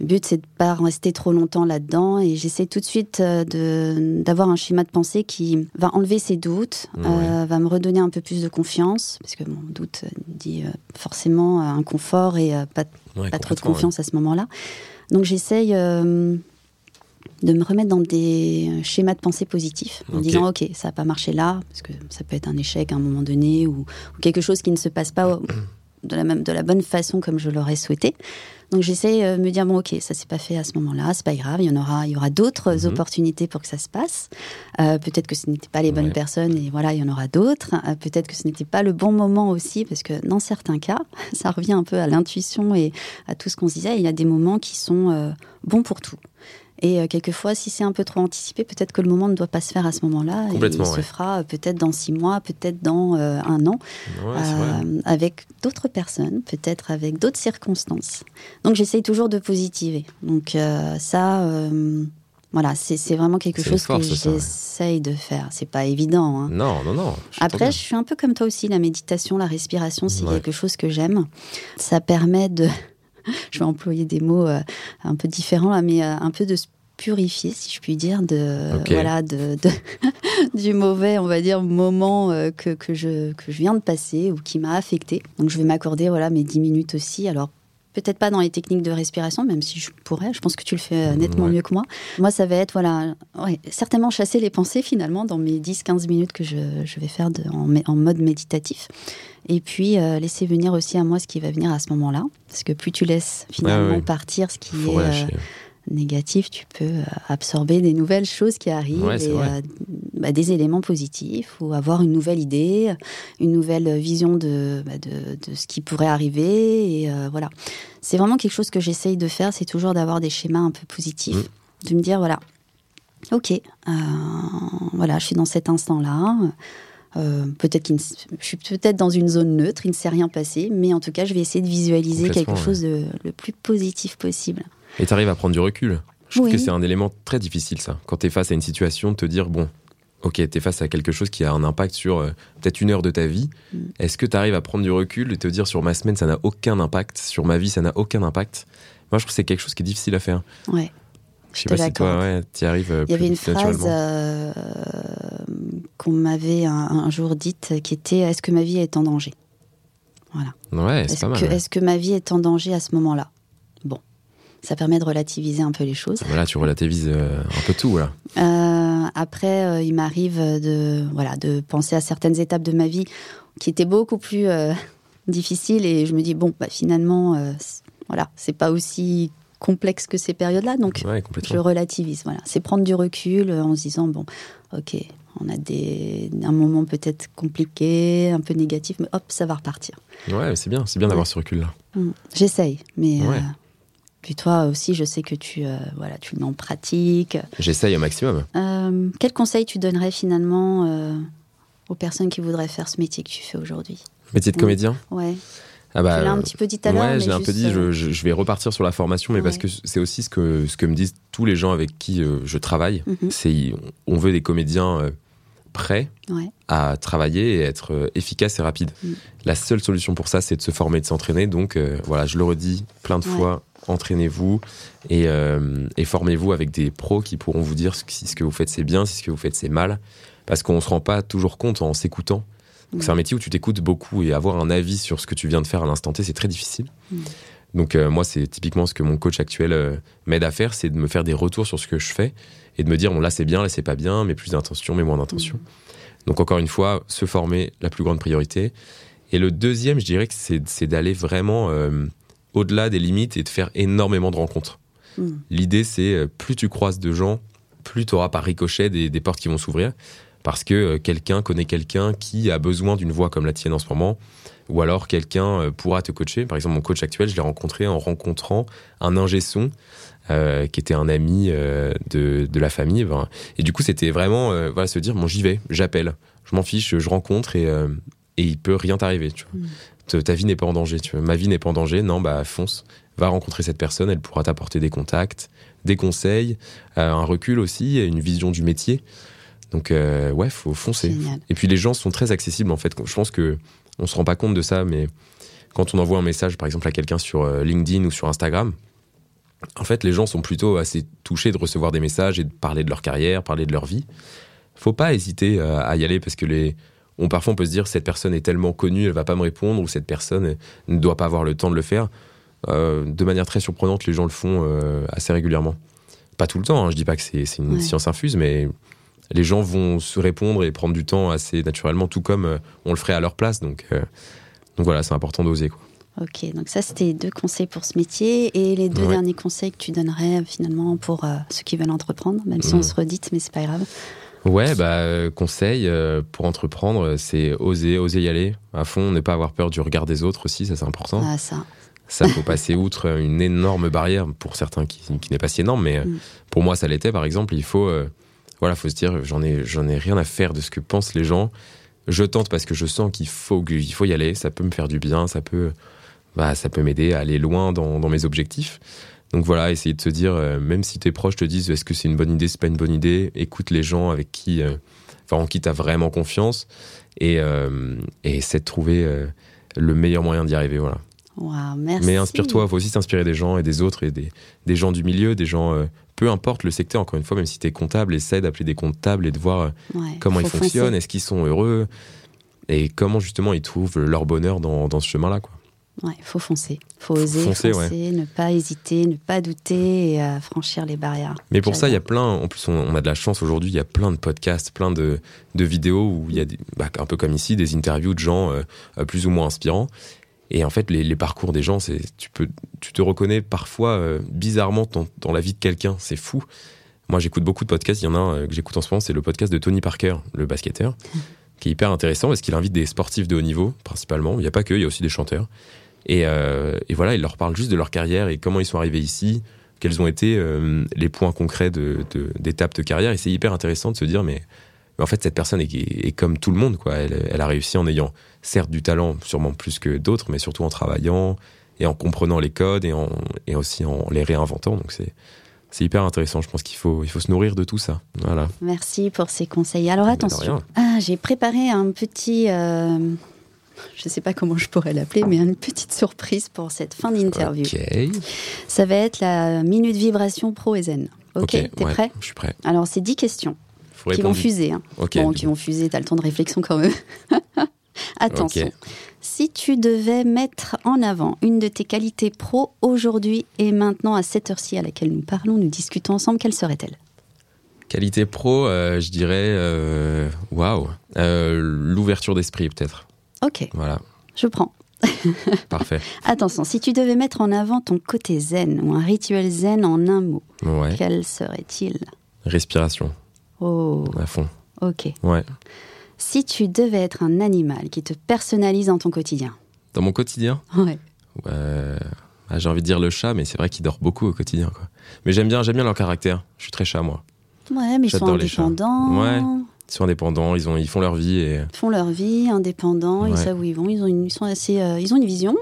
Speaker 1: Le but, c'est de pas rester trop longtemps là-dedans et j'essaie tout de suite euh, de, d'avoir un schéma de pensée qui va enlever ces doutes, euh, va me redonner un peu plus de confiance, parce que mon doute dit euh, forcément un confort et pas, pas trop de confiance à ce moment-là. Donc j'essaye de me remettre dans des schémas de pensée positifs, en disant ok, ça n'a pas marché là, parce que ça peut être un échec à un moment donné, ou, ou quelque chose qui ne se passe pas de la, même, de la bonne façon comme je l'aurais souhaité. Donc j'essaie euh, de me dire bon ok ça s'est pas fait à ce moment-là, c'est pas grave, il y en aura, il y aura d'autres mhm. opportunités pour que ça se passe. Euh, peut-être que ce n'était pas les bonnes personnes et voilà il y en aura d'autres. Euh, peut-être que ce n'était pas le bon moment aussi parce que dans certains cas ça revient un peu à l'intuition et à tout ce qu'on se disait. Il y a des moments qui sont bons pour tout. Et euh, quelquefois, si c'est un peu trop anticipé, peut-être que le moment ne doit pas se faire à ce moment-là. Et il se fera euh, peut-être dans six mois, peut-être dans euh, un an, avec d'autres personnes, peut-être avec d'autres circonstances. Donc j'essaye toujours de positiver. Donc ça, voilà, c'est vraiment quelque chose que j'essaye de faire. C'est pas évident. Hein.
Speaker 2: Non, non, non.
Speaker 1: Après, je suis un peu comme toi aussi. La méditation, la respiration, c'est quelque chose que j'aime. Ça permet de je vais employer des mots euh, un peu différents là, mais euh, un peu de se purifier, si je puis dire, de voilà, de, du mauvais, on va dire, moment euh, que, que, je, que je viens de passer ou qui m'a affecté. Donc je vais m'accorder voilà mes 10 minutes aussi. Alors peut-être pas dans les techniques de respiration, même si je pourrais, je pense que tu le fais nettement mieux que moi. Moi, ça va être, voilà, certainement chasser les pensées finalement dans mes 10-15 minutes que je, je, vais faire de, en, en, mode méditatif. Et puis euh, laisser venir aussi à moi ce qui va venir à ce moment-là. Parce que plus tu laisses finalement partir ce qui est euh, négatif, tu peux euh, absorber des nouvelles choses qui arrivent, et, bah, des éléments positifs, ou avoir une nouvelle idée, une nouvelle vision de, bah, de, de, ce qui pourrait arriver. Et voilà. C'est vraiment quelque chose que j'essaye de faire, c'est toujours d'avoir des schémas un peu positifs. Mm. De me dire, voilà, ok, voilà, je suis dans cet instant-là euh, peut-être qu'il je suis peut-être dans une zone neutre, il ne s'est rien passé, mais en tout cas, je vais essayer de visualiser quelque chose de le plus positif possible.
Speaker 2: Et tu arrives à prendre du recul. Je trouve que c'est un élément très difficile, ça. Quand tu es face à une situation, te dire, bon, ok, tu es face à quelque chose qui a un impact sur euh, peut-être une heure de ta vie. Mm. Est-ce que tu arrives à prendre du recul et te dire, sur ma semaine, ça n'a aucun impact, sur ma vie, ça n'a aucun impact? Moi, je trouve que c'est quelque chose qui est difficile à faire.
Speaker 1: Ouais.
Speaker 2: Je sais pas si toi, ouais, y arrives. Euh,
Speaker 1: Il y avait une phrase euh, qu'on m'avait un, jour dite qui était Est-ce que ma vie est en danger?
Speaker 2: Voilà. Ouais, mal.
Speaker 1: Est-ce que ma vie est en danger à ce moment-là? Ça permet de relativiser un peu les choses.
Speaker 2: Voilà, tu relativises euh, un peu tout, là.
Speaker 1: après, il m'arrive de, voilà, de penser à certaines étapes de ma vie qui étaient beaucoup plus difficiles et je me dis, bon, bah, finalement, voilà, c'est pas aussi complexe que ces périodes-là. Donc, je relativise. Voilà, c'est prendre du recul euh, en se disant bon, ok, on a des un moment peut-être compliqué, un peu négatif, mais hop, ça va repartir.
Speaker 2: Ouais, c'est bien, c'est bien d'avoir ce recul-là.
Speaker 1: Mm. J'essaye, mais. Euh, puis toi aussi, je sais que tu, euh, voilà, tu le mets en pratique.
Speaker 2: J'essaye au maximum.
Speaker 1: quel conseil tu donnerais finalement aux personnes qui voudraient faire ce métier que tu fais aujourd'hui?
Speaker 2: Métier de comédien?
Speaker 1: Ouais. Ah bah, tu l'as un petit peu dit tout à l'heure.
Speaker 2: Ouais, j'ai un peu dit, euh, je, vais repartir sur la formation, mais parce que c'est aussi ce que, ce que me disent tous les gens avec qui euh, je travaille. Mhm. C'est on veut des comédiens euh, prêts à travailler et être efficaces et rapides. Mhm. La seule solution pour ça, c'est de se former, de s'entraîner. Donc voilà, je le redis plein de fois, entraînez-vous et, et formez-vous avec des pros qui pourront vous dire si ce que vous faites c'est bien, si ce que vous faites c'est mal. Parce qu'on ne se rend pas toujours compte en s'écoutant c'est un métier où tu t'écoutes beaucoup et avoir un avis sur ce que tu viens de faire à l'instant T, c'est très difficile. Donc euh, moi, c'est typiquement ce que mon coach actuel euh, m'aide à faire, c'est de me faire des retours sur ce que je fais et de me dire, bon là c'est bien, là c'est pas bien, mais plus d'intention, mais moins d'intention. Donc encore une fois, se former, la plus grande priorité. Et le deuxième, je dirais que c'est d'aller vraiment euh, au-delà des limites et de faire énormément de rencontres. Mm. L'idée, c'est plus tu croises de gens, plus tu auras par ricochet des, des portes qui vont s'ouvrir parce que euh, quelqu'un connaît quelqu'un qui a besoin d'une voix comme la tienne en ce moment, ou alors quelqu'un euh, pourra te coacher. Par exemple, mon coach actuel, je l'ai rencontré en rencontrant un ingé son euh, qui était un ami de, de, la famille. Et du coup, c'était vraiment voilà, se dire, bon, j'y vais, j'appelle, je m'en fiche, je rencontre et, et il peut rien t'arriver. Ta vie n'est pas en danger. Tu vois. Ma vie n'est pas en danger. Non, bah fonce, va rencontrer cette personne, elle pourra t'apporter des contacts, des conseils, un recul aussi, une vision du métier. Donc euh, ouais, faut foncer. Et puis les gens sont très accessibles en fait. Je pense que on se rend pas compte de ça, mais quand on envoie un message par exemple à quelqu'un sur euh, LinkedIn ou sur Instagram, en fait les gens sont plutôt assez touchés de recevoir des messages et de parler de leur carrière, parler de leur vie. Faut pas hésiter euh, à y aller parce que les on, parfois on peut se dire cette personne est tellement connue, elle va pas me répondre ou cette personne ne doit pas avoir le temps de le faire. de manière très surprenante, les gens le font assez régulièrement. Pas tout le temps, hein, je dis pas que c'est une science infuse, mais les gens vont se répondre et prendre du temps assez naturellement, tout comme euh, on le ferait à leur place. Donc, euh, donc voilà, c'est important d'oser.
Speaker 1: Ok, donc ça c'était deux conseils pour ce métier et les deux derniers conseils que tu donnerais finalement pour euh, ceux qui veulent entreprendre, même si on mm. se redite, mais c'est pas grave.
Speaker 2: Ouais, bah conseil pour entreprendre, c'est oser, oser y aller à fond, ne pas avoir peur du regard des autres aussi, ça c'est important.
Speaker 1: Ah ça.
Speaker 2: Ça faut passer outre une énorme barrière pour certains qui, qui n'est pas si énorme, mais mm. pour moi ça l'était par exemple. Il faut voilà, faut se dire, j'en ai, j'en ai rien à faire de ce que pensent les gens. Je tente parce que je sens qu'il faut, qu'il faut y aller. Ça peut me faire du bien, ça peut, bah, ça peut m'aider à aller loin dans, mes objectifs. Donc voilà, essayer de se dire, euh, même si tes proches te disent, est-ce que c'est une bonne idée, c'est pas une bonne idée, écoute les gens avec qui, euh, enfin, en qui t'as vraiment confiance et, euh, et essaie de trouver le meilleur moyen d'y arriver. Voilà.
Speaker 1: merci.
Speaker 2: Mais inspire-toi, faut aussi s'inspirer des gens et des autres et des, des gens du milieu, des gens peu importe le secteur, encore une fois, même si tu es comptable, essaie d'appeler des comptables et de voir comment ils fonctionnent, est-ce qu'ils sont heureux et comment justement ils trouvent leur bonheur dans, ce chemin-là. Quoi.
Speaker 1: Ouais, faut foncer, faut oser, foncer, ne pas hésiter, ne pas douter et euh, franchir les barrières.
Speaker 2: Mais pour ça, il y a plein. En plus, on, a de la chance aujourd'hui. Il y a plein de podcasts, plein de, vidéos où il y a bah, un peu comme ici des interviews de gens euh, plus ou moins inspirants. Et en fait, les, parcours des gens, c'est tu peux, tu te reconnais parfois euh, bizarrement dans, la vie de quelqu'un. C'est fou. Moi, j'écoute beaucoup de podcasts. Il y en a un que j'écoute en ce moment, c'est le podcast de Tony Parker, le basketteur, qui est hyper intéressant parce qu'il invite des sportifs de haut niveau, principalement. Il n'y a pas que, il y a aussi des chanteurs. Et, euh, et, voilà, il leur parle juste de leur carrière et comment ils sont arrivés ici, quels ont été les points concrets d'étapes de, de, carrière. Et c'est hyper intéressant de se dire, mais en fait, cette personne est, comme tout le monde, quoi. Elle, a réussi en ayant, certes, du talent, sûrement plus que d'autres, mais surtout en travaillant et en comprenant les codes et, en, et aussi en les réinventant. Donc, c'est, c'est hyper intéressant. Je pense qu'il faut, il faut se nourrir de tout ça. Voilà.
Speaker 1: Merci pour ces conseils. Alors, attention. Ah, j'ai préparé un petit. Euh, je ne sais pas comment je pourrais l'appeler, mais une petite surprise pour cette fin d'interview. Ça va être la minute vibration pro et zen. Ok, t'es prêt
Speaker 2: Je suis prêt.
Speaker 1: Alors, c'est 10 questions qui vont fuser. Hein. Bon, qui vont fuser, t'as le temps de réflexion quand même. Attention. Si tu devais mettre en avant une de tes qualités pro aujourd'hui et maintenant à cette heure-ci à laquelle nous parlons, nous discutons ensemble, quelle serait-elle?
Speaker 2: Qualité pro, euh, je dirais, euh, waouh, euh, l'ouverture d'esprit peut-être.
Speaker 1: Ok.
Speaker 2: Voilà.
Speaker 1: Je prends.
Speaker 2: Parfait.
Speaker 1: Attention, si tu devais mettre en avant ton côté zen ou un rituel zen en un mot, quel serait-il?
Speaker 2: Respiration.
Speaker 1: Oh.
Speaker 2: À fond.
Speaker 1: Ok.
Speaker 2: Ouais.
Speaker 1: Si tu devais être un animal qui te personnalise dans ton quotidien.
Speaker 2: Dans mon quotidien?
Speaker 1: Ouais.
Speaker 2: Ah, j'ai envie de dire le chat, mais c'est vrai qu'il dort beaucoup au quotidien. Quoi. Mais j'aime bien, j'aime bien leur caractère. Je suis très chat, moi.
Speaker 1: Ouais, mais ils sont indépendants.
Speaker 2: Ouais. Ils sont indépendants, ils, ont, ils font leur vie. Et...
Speaker 1: Ils font leur vie, indépendants, ils savent où ils vont, ils, ont une, ils sont assez, euh, ils ont une vision.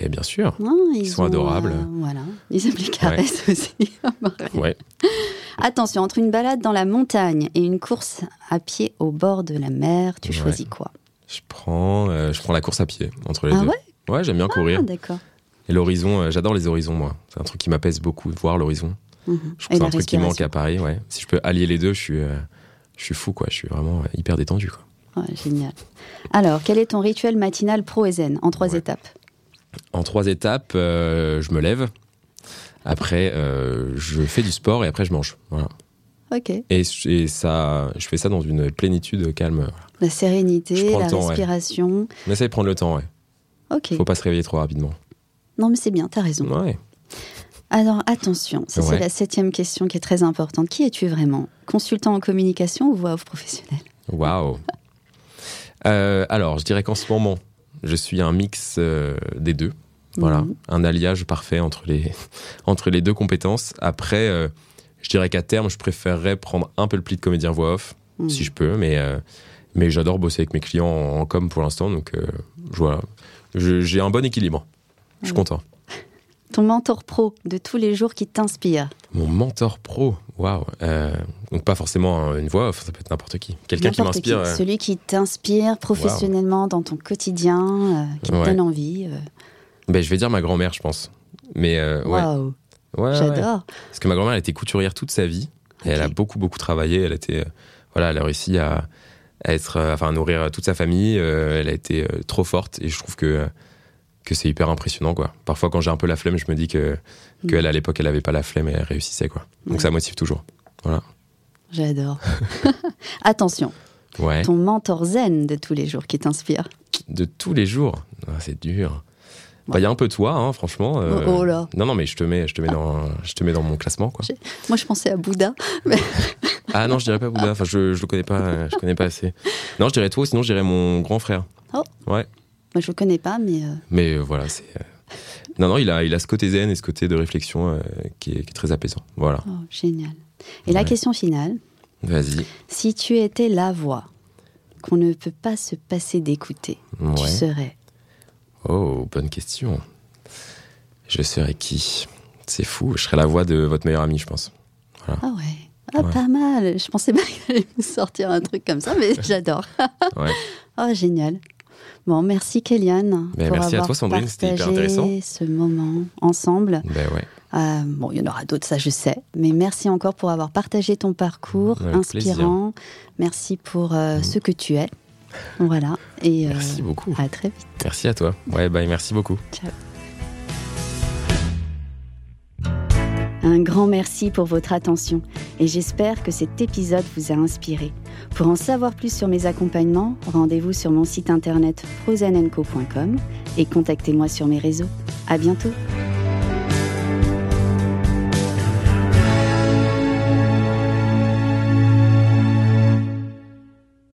Speaker 2: Mais bien sûr. ils, sont adorables. Euh,
Speaker 1: voilà. Ils aiment les caresses aussi.
Speaker 2: ouais.
Speaker 1: Attention, entre une balade dans la montagne et une course à pied au bord de la mer, tu choisis quoi?
Speaker 2: Je prends, euh, je prends la course à pied entre les
Speaker 1: ah
Speaker 2: deux.
Speaker 1: Ouais,
Speaker 2: ouais j'aime bien courir.
Speaker 1: Ah, d'accord.
Speaker 2: Et l'horizon, euh, j'adore les horizons, moi. C'est un truc qui m'apaise beaucoup, voir l'horizon. Mhm. Je trouve c'est un truc qui manque à Paris, ouais. Si je peux allier les deux, je suis, euh, je suis fou, quoi. Je suis vraiment hyper détendu, quoi.
Speaker 1: Ouais, génial. Alors, quel est ton rituel matinal pro et zen en trois étapes
Speaker 2: En trois étapes, je me lève, après, euh, je fais du sport et après, je mange. Voilà.
Speaker 1: Ok.
Speaker 2: Et, ça, je fais ça dans une plénitude calme.
Speaker 1: La sérénité, la respiration.
Speaker 2: On essaie de prendre le temps, ouais.
Speaker 1: Ok.
Speaker 2: Faut pas se réveiller trop rapidement.
Speaker 1: Non, mais c'est bien, t'as raison.
Speaker 2: Ouais.
Speaker 1: Alors attention, ça c'est la septième question qui est très importante. Qui es-tu vraiment? Consultant en communication ou voix off professionnelle?
Speaker 2: Waouh euh, Alors, je dirais qu'en ce moment, je suis un mix euh, des deux. Voilà, mhm. un alliage parfait entre les, entre les deux compétences. Après, euh, je dirais qu'à terme, je préférerais prendre un peu le pli de comédien voix off, mhm. si je peux, mais, mais j'adore bosser avec mes clients en, com pour l'instant, donc voilà. J'ai un bon équilibre. Je suis content.
Speaker 1: Ton mentor pro de tous les jours qui t'inspire
Speaker 2: Mon mentor pro, waouh. donc pas forcément une voix, ça peut être n'importe qui. Quelqu'un qui m'inspire.
Speaker 1: Euh, Celui qui t'inspire professionnellement dans ton quotidien, euh, qui te donne envie. Euh.
Speaker 2: Ben, je vais dire ma grand-mère, je pense. Mais
Speaker 1: ouais. J'adore.
Speaker 2: Parce que ma grand-mère, elle était couturière toute sa vie. Et elle a beaucoup, beaucoup travaillé. Elle était, voilà, elle a réussi à, être, enfin, à nourrir toute sa famille. elle a été trop forte. Et je trouve que que c'est hyper impressionnant quoi. Parfois quand j'ai un peu la flemme, je me dis que mm. qu'elle à l'époque elle avait pas la flemme et elle réussissait quoi. Donc ça motive toujours. Voilà.
Speaker 1: J'adore. Attention. Ouais. Ton mentor zen de tous les jours qui t'inspire.
Speaker 2: De tous les jours, ah, c'est dur. Bah, il y a un peu toi, hein, franchement.
Speaker 1: Euh, oh, oh, là.
Speaker 2: Non, non, mais je te mets, je te mets dans, je te mets dans mon classement, quoi.
Speaker 1: Moi, je pensais à Bouddha.
Speaker 2: ah non, je dirais pas Bouddha. Enfin, je, je le connais pas, je connais pas assez. Non, je dirais toi, sinon je dirais mon grand frère.
Speaker 1: Oh.
Speaker 2: Ouais.
Speaker 1: Moi, je le connais pas, mais. Euh,
Speaker 2: mais euh, voilà, c'est. Euh, non, non, il a, il a ce côté zen et ce côté de réflexion qui, est, très apaisant. Voilà.
Speaker 1: Oh, génial. Et la question finale.
Speaker 2: Vas-y.
Speaker 1: Si tu étais la voix qu'on ne peut pas se passer d'écouter, tu serais
Speaker 2: Oh, bonne question. Je serais qui? C'est fou. Je serais la voix de votre meilleur ami, je pense.
Speaker 1: Ah ouais. Ah, pas mal. Je pensais pas qu'il allait me sortir un truc comme ça, mais j'adore. ouais. Oh, génial. Bon, merci Kéliane.
Speaker 2: Ben, merci à toi Sandrine, c'était hyper intéressant.
Speaker 1: ce moment ensemble.
Speaker 2: Ben ouais.
Speaker 1: Euh, bon, il y en aura d'autres, ça je sais. Mais merci encore pour avoir partagé ton parcours inspirant. Merci pour euh, mm. ce que tu es. Voilà. Et,
Speaker 2: euh, merci beaucoup.
Speaker 1: À très vite.
Speaker 2: Merci à toi. Ouais, bye, merci beaucoup.
Speaker 1: Ciao. Un grand merci pour votre attention et j'espère que cet épisode vous a inspiré. Pour en savoir plus sur mes accompagnements, rendez-vous sur mon site internet prozenenco.com et contactez-moi sur mes réseaux. À bientôt!